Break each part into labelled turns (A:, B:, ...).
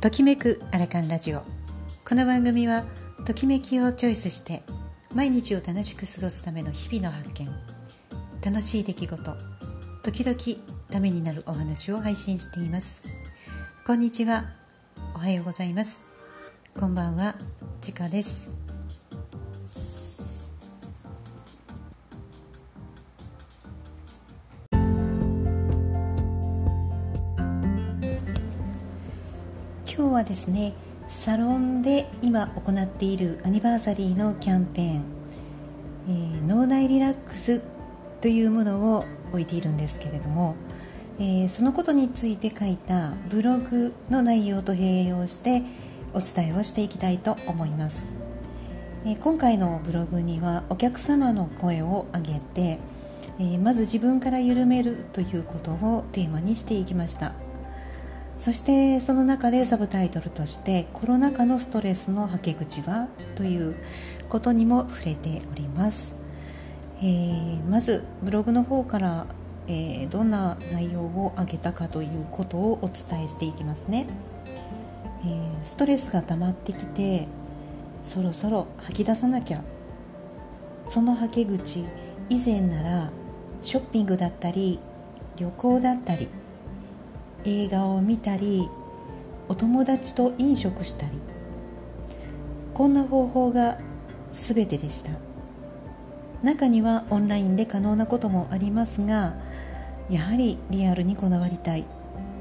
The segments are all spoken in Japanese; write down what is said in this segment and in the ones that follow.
A: ときめくアラカンラジオ。この番組はときめきをチョイスして毎日を楽しく過ごすための日々の発見。楽しい出来事。時々ためになるお話を配信しています。こんにちは。おはようございます。こんばんは。ちかです。今日はですねサロンで今行っているアニバーサリーのキャンペーン、えー、脳内リラックスというものを置いているんですけれども、えー、そのことについて書いたブログの内容と併用してお伝えをしていきたいと思います、えー、今回のブログにはお客様の声を上げて、えまず自分から緩めるということをテーマにしていきました。そしてその中でサブタイトルとして「コロナ禍のストレスのはけ口は?」ということにも触れております、えー、まずブログの方から、えー、どんな内容を挙げたかということをお伝えしていきますね、えー、ストレスが溜まってきてそろそろ吐き出さなきゃそのはけ口以前ならショッピングだったり旅行だったり映画を見たりお友達と飲食したりこんな方法が全てでした。中にはオンラインで可能なこともありますがやはりリアルにこだわりたい。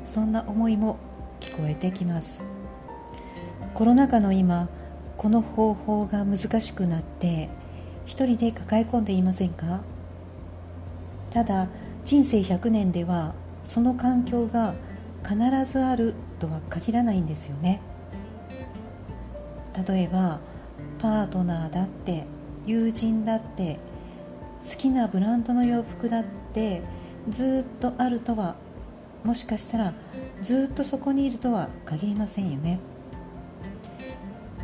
A: そんな思いも聞こえてきます。コロナ禍の今この方法が難しくなって一人で抱え込んでいませんか？ただ人生100年ではその環境が必ずあるとは限らないんですよね。例えばパートナーだって友人だって好きなブランドの洋服だってずっとあるとはもしかしたらずっとそこにいるとは限りませんよね。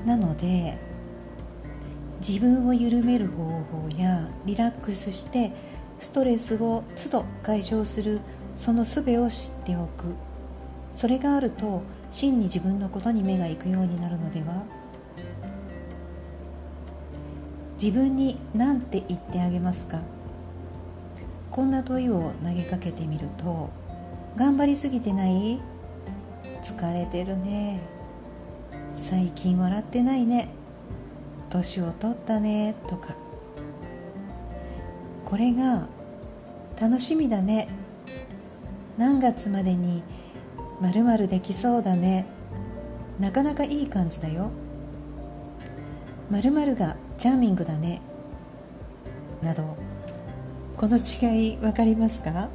A: なので自分を緩める方法やリラックスしてストレスを都度解消するその術を知っておく。それがあると真に自分のことに目が行くようになるのでは自分に何て言ってあげますか？こんな問いを投げかけてみると頑張りすぎてない？疲れてるね。最近笑ってないね。年を取ったね。とか。これが楽しみだね。何月までにまるまるできそうだね。なかなかいい感じだよ。まるまるがチャーミングだね。などこの違い分かりますか？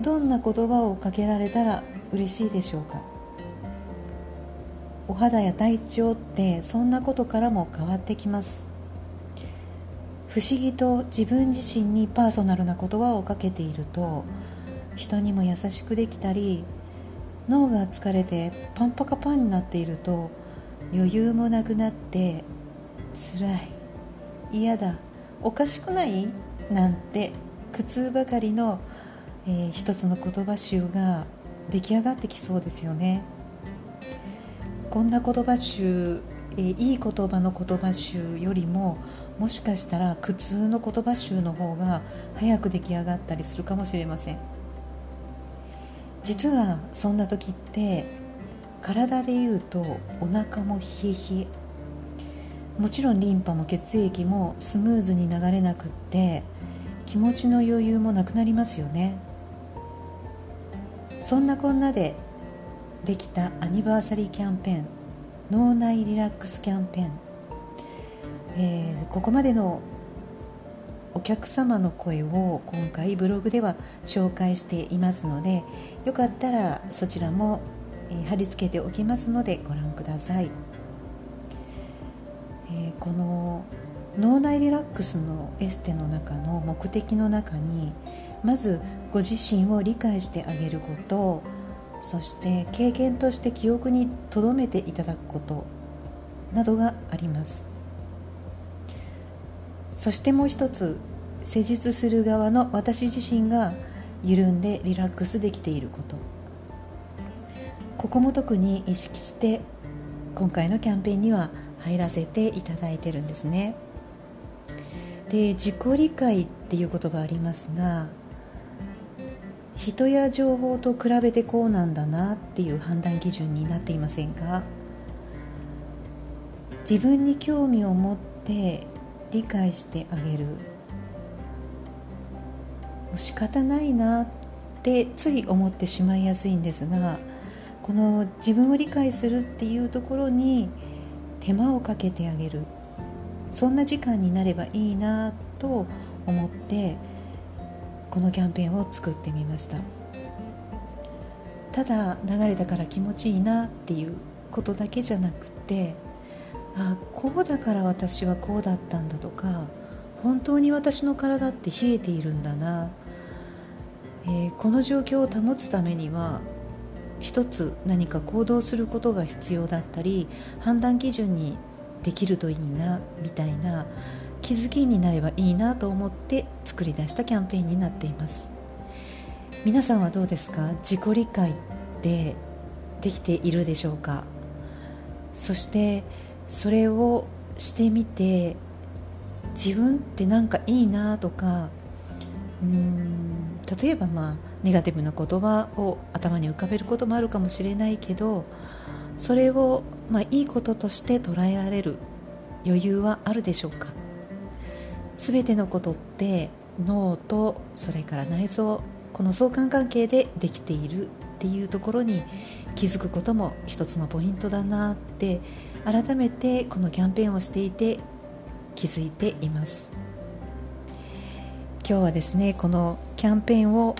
A: どんな言葉をかけられたら嬉しいでしょうか？お肌や体調ってそんなことからも変わってきます。不思議と自分自身にパーソナルな言葉をかけていると人にも優しくできたり脳が疲れてパンパカパンになっていると余裕もなくなって辛い嫌だおかしくない？なんて苦痛ばかりの、えー、一つの言葉集が出来上がってきそうですよね。こんな言葉集、えー、いい言葉の言葉集よりももしかしたら苦痛の言葉集の方が早く出来上がったりするかもしれません。実はそんな時って体でいうとお腹も冷え冷え。もちろんリンパも血液もスムーズに流れなくって気持ちの余裕もなくなりますよね。そんなこんなでできたアニバーサリーキャンペーン脳内リラックスキャンペーン、えー、ここまでのお客様の声を今回ブログでは紹介していますのでよかったらそちらも、貼り付けておきますのでご覧ください、えー、この脳内リラックスのエステの中の目的の中にまずご自身を理解してあげることそして経験として記憶に留めていただくことなどがあります。そしてもう一つ施術する側の私自身が緩んでリラックスできていること。ここも特に意識して今回のキャンペーンには入らせていただいてるんですね。で自己理解っていう言葉ありますが人や情報と比べてこうなんだなっていう判断基準になっていませんか？自分に興味を持って理解してあげる。う仕方ないなってつい思ってしまいやすいんですがこの自分を理解するっていうところに手間をかけてあげる。そんな時間になればいいなと思ってこのキャンペーンを作ってみました。ただ流れたから気持ちいいなっていうことだけじゃなくてあこうだから私はこうだったんだとか本当に私の体って冷えているんだな、えー、この状況を保つためには一つ何か行動することが必要だったり判断基準にできるといいなみたいな気づきになればいいなと思って作り出したキャンペーンになっています。皆さんはどうですか？自己理解ってできているでしょうか？そしてそれをしてみて自分ってなんかいいなとかうん例えばまあネガティブな言葉を頭に浮かべることもあるかもしれないけどそれをまあいいこととして捉えられる余裕はあるでしょうか？全てのことって脳とそれから内臓この相関関係でできているっていうところに気づくことも一つのポイントだなって改めてこのキャンペーンをしていて気づいています。今日はですねこのキャンペーンを、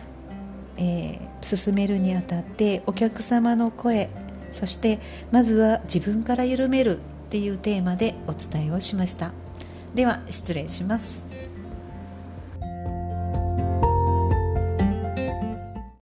A: えー、進めるにあたってお客様の声そしてまずは自分から緩めるっていうテーマでお伝えをしました。では失礼します。